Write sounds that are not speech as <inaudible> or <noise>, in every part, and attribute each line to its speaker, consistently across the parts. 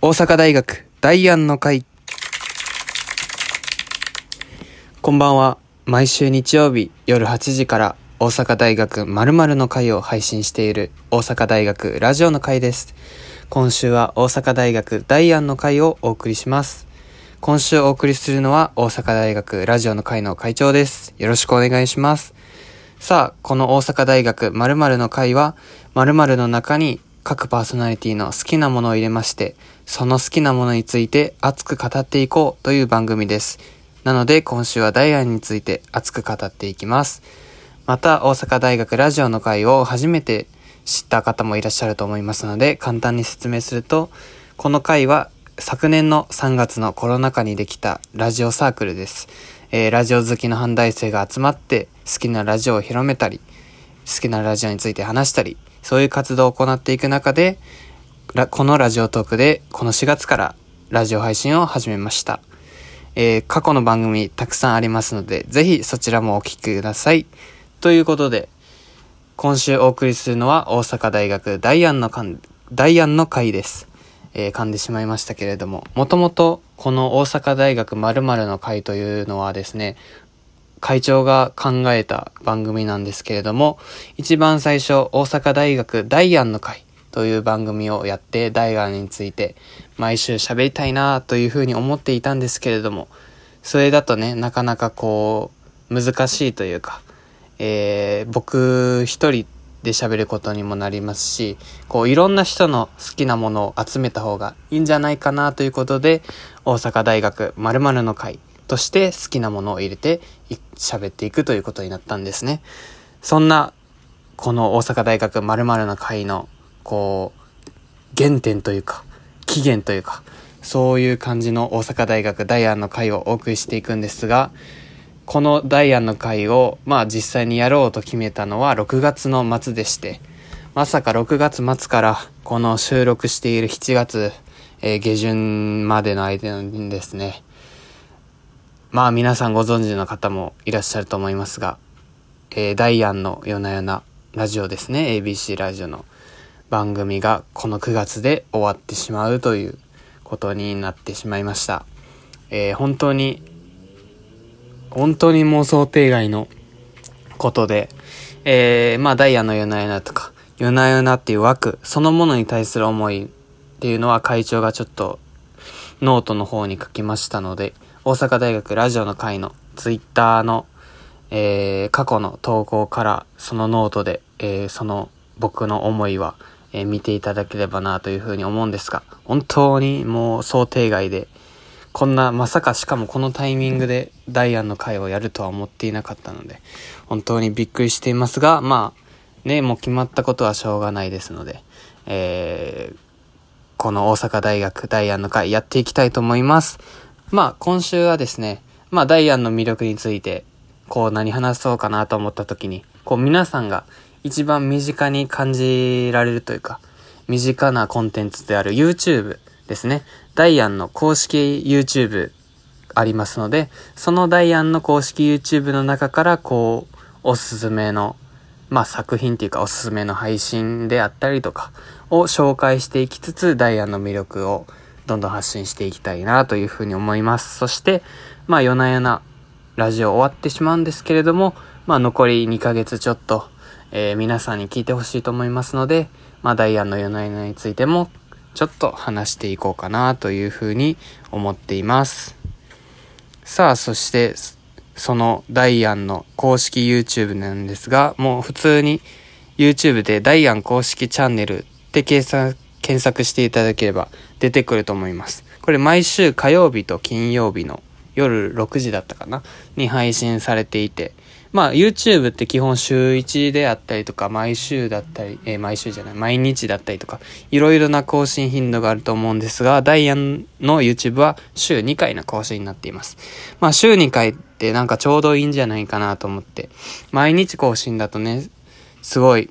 Speaker 1: 大阪大学ダイアンの会。こんばんは。毎週日曜日夜8時から大阪大学〇〇の会を配信している大阪大学ラジオの会です。今週は大阪大学ダイアンの会をお送りします。今週お送りするのは大阪大学ラジオの会の会長です。よろしくお願いします。さあこの大阪大学〇〇の会は〇〇の中に各パーソナリティの好きなものを入れましてその好きなものについて熱く語っていこうという番組です。なので今週はダイアンについて熱く語っていきます。また大阪大学ラジオの会を初めて知った方もいらっしゃると思いますので簡単に説明するとこの会は昨年の3月のコロナ禍にできたラジオサークルです、えーラジオ好きの反大生が集まって好きなラジオを広めたり好きなラジオについて話したりそういう活動を行っていく中でこのラジオトークでこの4月からラジオ配信を始めました、えー過去の番組たくさんありますのでぜひそちらもお聞きくださいということで今週お送りするのは大阪大学ダイアンの会ダイアンの会です。えー噛んでしまいましたけれども、もともとこの大阪大学〇〇の会というのはですね、会長が考えた番組なんですけれども、一番最初大阪大学ダイアンの会という番組をやってダイアンについて毎週喋りたいなというふうに思っていたんですけれども、それだとね、なかなかこう、難しいというか、えー僕一人で喋ることにもなりますし、こういろんな人の好きなものを集めた方がいいんじゃないかなということで、大阪大学〇〇の会として好きなものを入れて喋っていくということになったんですね。そんな、この大阪大学〇〇の会の、こう、原点というか、起源というか、そういう感じの大阪大学ダイアンの会をお送りしていくんですが、このダイアンの会を、まあ実際にやろうと決めたのは6月の末でして、まさか6月末からこの収録している7月、えー下旬までの間にですね、まあ皆さんご存知の方もいらっしゃると思いますが、えーダイアンの夜な夜なラジオですね、ABC ラジオの。番組がこの9月で終わってしまうということになってしまいました。えー本当に本当にもう想定外のことで、えー、まあダイアンの夜な夜なとか、夜な夜なっていう枠そのものに対する思いっていうのは会長がちょっとノートの方に書きましたので、大阪大学ラジオの会のツイッターの、えー過去の投稿からそのノートで、えーその僕の思いは、えー見ていただければなというふうに思うんですが、本当にもう想定外で、こんな、まさかしかもこのタイミングでダイアンの会をやるとは思っていなかったので、本当にびっくりしていますが、まあ、ね、もう決まったことはしょうがないですので、えー、この大阪大学ダイアンの会やっていきたいと思います。まあ、今週はですね、まあ、ダイアンの魅力について、こう何話そうかなと思った時に、こう皆さんが一番身近に感じられるというか、身近なコンテンツである YouTube ですね。ダイアンの公式 YouTube ありますので、そのダイアンの公式 YouTube の中から、こう、おすすめの、まあ作品っていうかおすすめの配信であったりとかを紹介していきつつ、ダイアンの魅力をどんどん発信していきたいなというふうに思います。そして、まあ夜な夜なラジオ終わってしまうんですけれども、まあ残り2ヶ月ちょっと、えー皆さんに聞いてほしいと思いますので、まあダイアンの夜な夜なについてもちょっと話していこうかなというふうに思っています。さあ、そして、そのダイアンの公式 YouTube なんですが、もう普通に YouTube でダイアン公式チャンネルって検索検索していただければ出てくると思います。これ毎週火曜日と金曜日の夜6時だったかなに配信されていて、まあ YouTube って基本週1であったりとか毎週だったり、えー毎週じゃない、毎日だったりとか、いろいろな更新頻度があると思うんですが、ダイアンの YouTube は週2回の更新になっています。まあ週2回ってなんかちょうどいいんじゃないかなと思って、毎日更新だとね、すごい、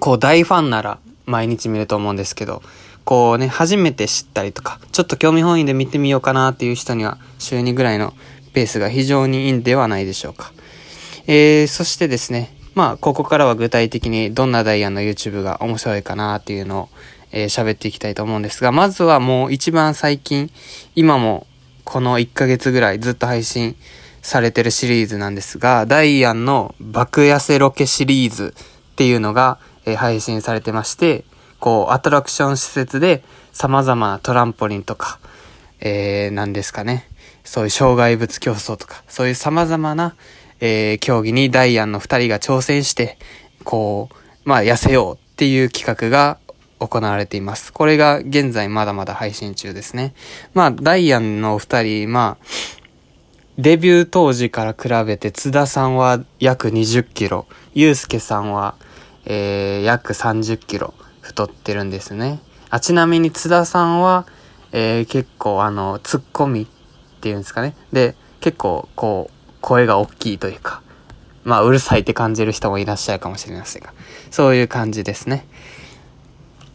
Speaker 1: こう大ファンなら毎日見ると思うんですけど、こうね、初めて知ったりとか、ちょっと興味本位で見てみようかなっていう人には、週2ぐらいのペースが非常にいいんではないでしょうか。えー、そしてですね、まあ、ここからは具体的にどんなダイヤの YouTube が面白いかなっていうのを、えー、喋っていきたいと思うんですが、まずはもう一番最近、今もこの1ヶ月ぐらいずっと配信されてるシリーズなんですが、ダイアンの爆痩せロケシリーズっていうのが、えー、配信されてまして、こう、アトラクション施設で様々なトランポリンとか、えー、なんですかね。そういう障害物競争とか、そういう様々な、えー、競技にダイアンの二人が挑戦して、こう、まあ、痩せようっていう企画が行われています。これが現在まだまだ配信中ですね。まあ、ダイアンのお二人、まあ、デビュー当時から比べて津田さんは約20キロ、ゆうすけさんは、えー、約30キロ太ってるんですね。あ、ちなみに津田さんは、えー、結構あの、ツッコミっていうんですかね。で、結構こう、声が大きいというか、まあ、うるさいって感じる人もいらっしゃるかもしれませんが、そういう感じですね。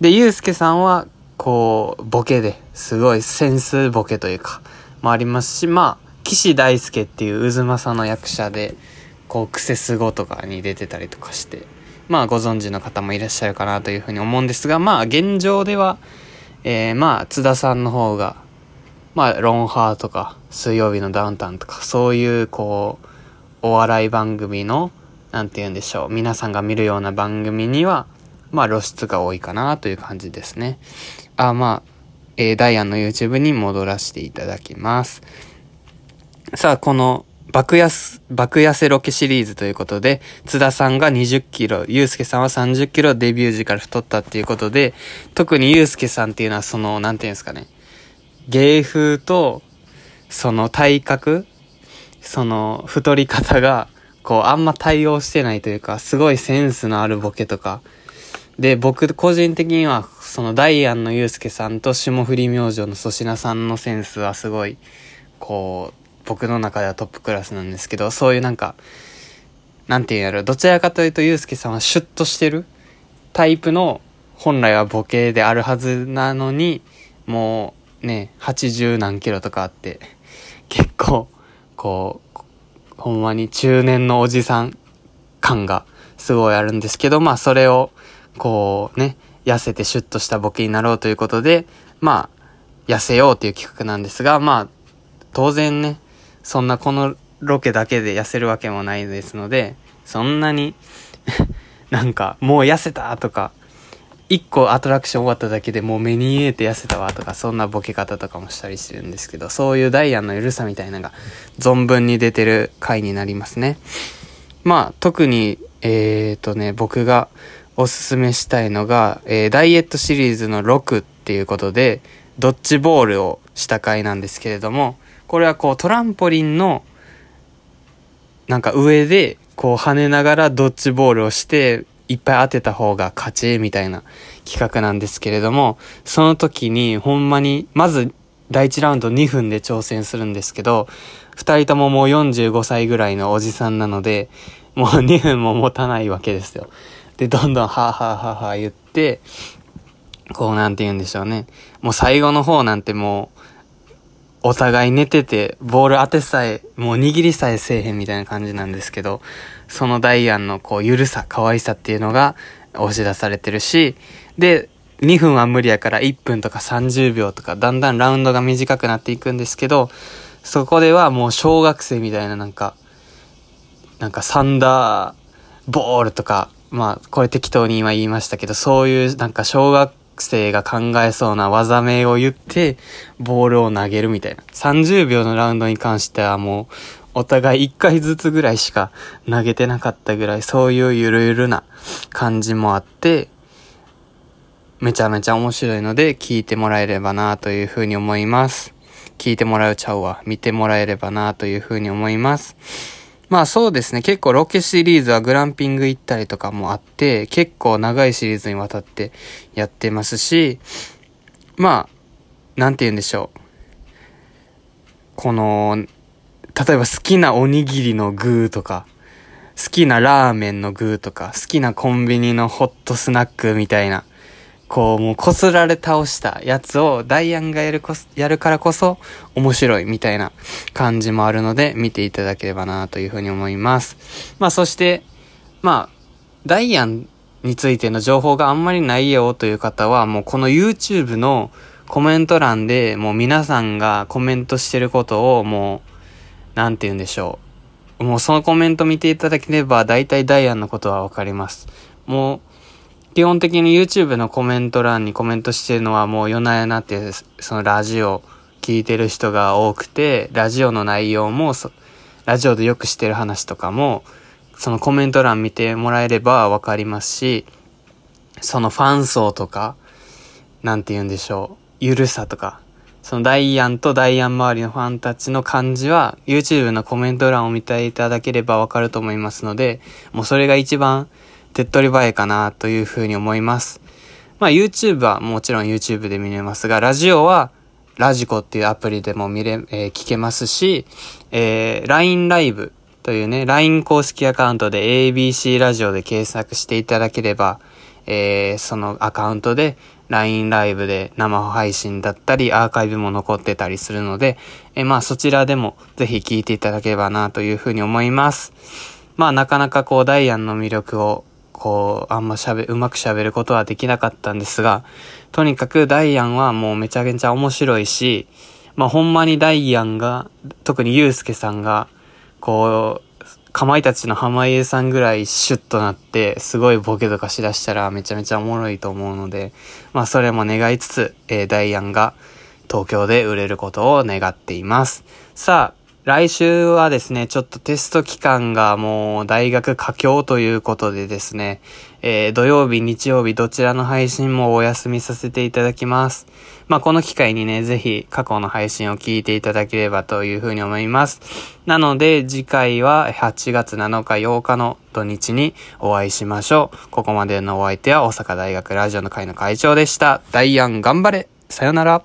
Speaker 1: で、ゆうすけさんは、こう、ボケですごいセンスボケというか、もありますし、まあ、岸大輔っていう渦政の役者で、こう、クセスゴとかに出てたりとかして、まあ、ご存知の方もいらっしゃるかなというふうに思うんですが、まあ、現状では、えー、まあ、津田さんの方が、まあ、ロンハーとか、水曜日のダウンタウンとか、そういう、こう、お笑い番組の、なんて言うんでしょう、皆さんが見るような番組には、まあ露出が多いかなという感じですね。あ、まあ、えー、ダイアンの YouTube に戻らせていただきます。さあ、この、爆安、爆痩せロケシリーズということで、津田さんが20キロ、ゆうすけさんは30キロデビュー時から太ったっていうことで、特にゆうすけさんっていうのはその、なんていうんですかね、芸風と、その体格、その太り方が、こう、あんま対応してないというか、すごいセンスのあるボケとか、で、僕個人的には、そのダイアンのユうスケさんと霜降り明星の粗品さんのセンスはすごい、こう、僕の中ではトップクラスなんですけど、そういうなんか、なんていうんやろ、どちらかというとユうスケさんはシュッとしてるタイプの、本来はボケであるはずなのに、もうね、80何キロとかあって、結構、こう、ほんまに中年のおじさん感がすごいあるんですけど、まあそれを、こうね、痩せてシュッとしたボケになろうということで、まあ、痩せようという企画なんですが、まあ、当然ね、そんなこのロケだけで痩せるわけもないですので、そんなに <laughs> なんか、もう痩せたとか、一個アトラクション終わっただけでもう目に見えて痩せたわとか、そんなボケ方とかもしたりしてるんですけど、そういうダイアンの緩さみたいなのが存分に出てる回になりますね。まあ、特に、えーとね、僕がおすすめしたいのが、えー、ダイエットシリーズの6っていうことで、ドッジボールをした回なんですけれども、これはこうトランポリンの、なんか上で、こう跳ねながらドッジボールをして、いっぱい当てた方が勝ちみたいな企画なんですけれども、その時にほんまに、まず第1ラウンド2分で挑戦するんですけど、二人とももう45歳ぐらいのおじさんなので、もう2分も持たないわけですよ。で、どんどんはぁはぁはぁはぁ言って、こうなんて言うんでしょうね。もう最後の方なんてもう、お互い寝てて、ボール当てさえ、もう握りさえせえへんみたいな感じなんですけど、そのダイアンのこう、ゆるさ、可愛さっていうのが押し出されてるし、で、2分は無理やから1分とか30秒とか、だんだんラウンドが短くなっていくんですけど、そこではもう小学生みたいななんか、なんかサンダーボールとか、まあ、これ適当に今言いましたけど、そういうなんか小学生が考えそうな技名を言って、ボールを投げるみたいな。30秒のラウンドに関してはもう、お互い1回ずつぐらいしか投げてなかったぐらい、そういうゆるゆるな感じもあって、めちゃめちゃ面白いので、聞いてもらえればなというふうに思います。聞いてもらうちゃうわ。見てもらえればなというふうに思います。まあそうですね。結構ロケシリーズはグランピング行ったりとかもあって、結構長いシリーズにわたってやってますし、まあ、なんて言うんでしょう。この、例えば好きなおにぎりの具とか、好きなラーメンの具とか、好きなコンビニのホットスナックみたいな、こう、もうこすられ倒したやつをダイアンがやるこやるからこそ面白いみたいな感じもあるので見ていただければなというふうに思います。まあそして、まあ、ダイアンについての情報があんまりないよという方は、もうこの YouTube のコメント欄でもう皆さんがコメントしてることをもう、なんて言うんでしょう。もうそのコメント見ていただければ大体ダイアンのことはわかります。もう、基本的に YouTube のコメント欄にコメントしてるのはもう夜な夜なってそのラジオ聞いてる人が多くて、ラジオの内容もラジオでよくしてる話とかも、そのコメント欄見てもらえればわかりますし、そのファン層とか、なんて言うんでしょう、ゆるさとか、そのダイアンとダイアン周りのファンたちの感じは、YouTube のコメント欄を見ていただければわかると思いますので、もうそれが一番手っ取り早いかなというふうに思います。まあ YouTube はもちろん YouTube で見れますが、ラジオはラジコっていうアプリでも見れ、えー、聞けますし、えー、LINE ライブというね、LINE 公式アカウントで ABC ラジオで検索していただければ、えー、そのアカウントで LINE ライブで生配信だったり、アーカイブも残ってたりするので、え、まあそちらでもぜひ聞いていただければなというふうに思います。まあなかなかこうダイアンの魅力をこう、あんま喋、うまく喋ることはできなかったんですが、とにかくダイアンはもうめちゃめちゃ面白いし、まあほんまにダイアンが、特にユうスケさんが、こう、かまいたちの濱家さんぐらいシュッとなって、すごいボケとかしだしたらめちゃめちゃおもろいと思うので、まあそれも願いつつ、えー、ダイアンが東京で売れることを願っています。さあ、来週はですね、ちょっとテスト期間がもう大学佳境ということでですね、えー、土曜日、日曜日どちらの配信もお休みさせていただきます。まあ、この機会にね、ぜひ過去の配信を聞いていただければというふうに思います。なので、次回は8月7日8日の土日にお会いしましょう。ここまでのお相手は大阪大学ラジオの会の会長でした。ダイアン頑張れさよなら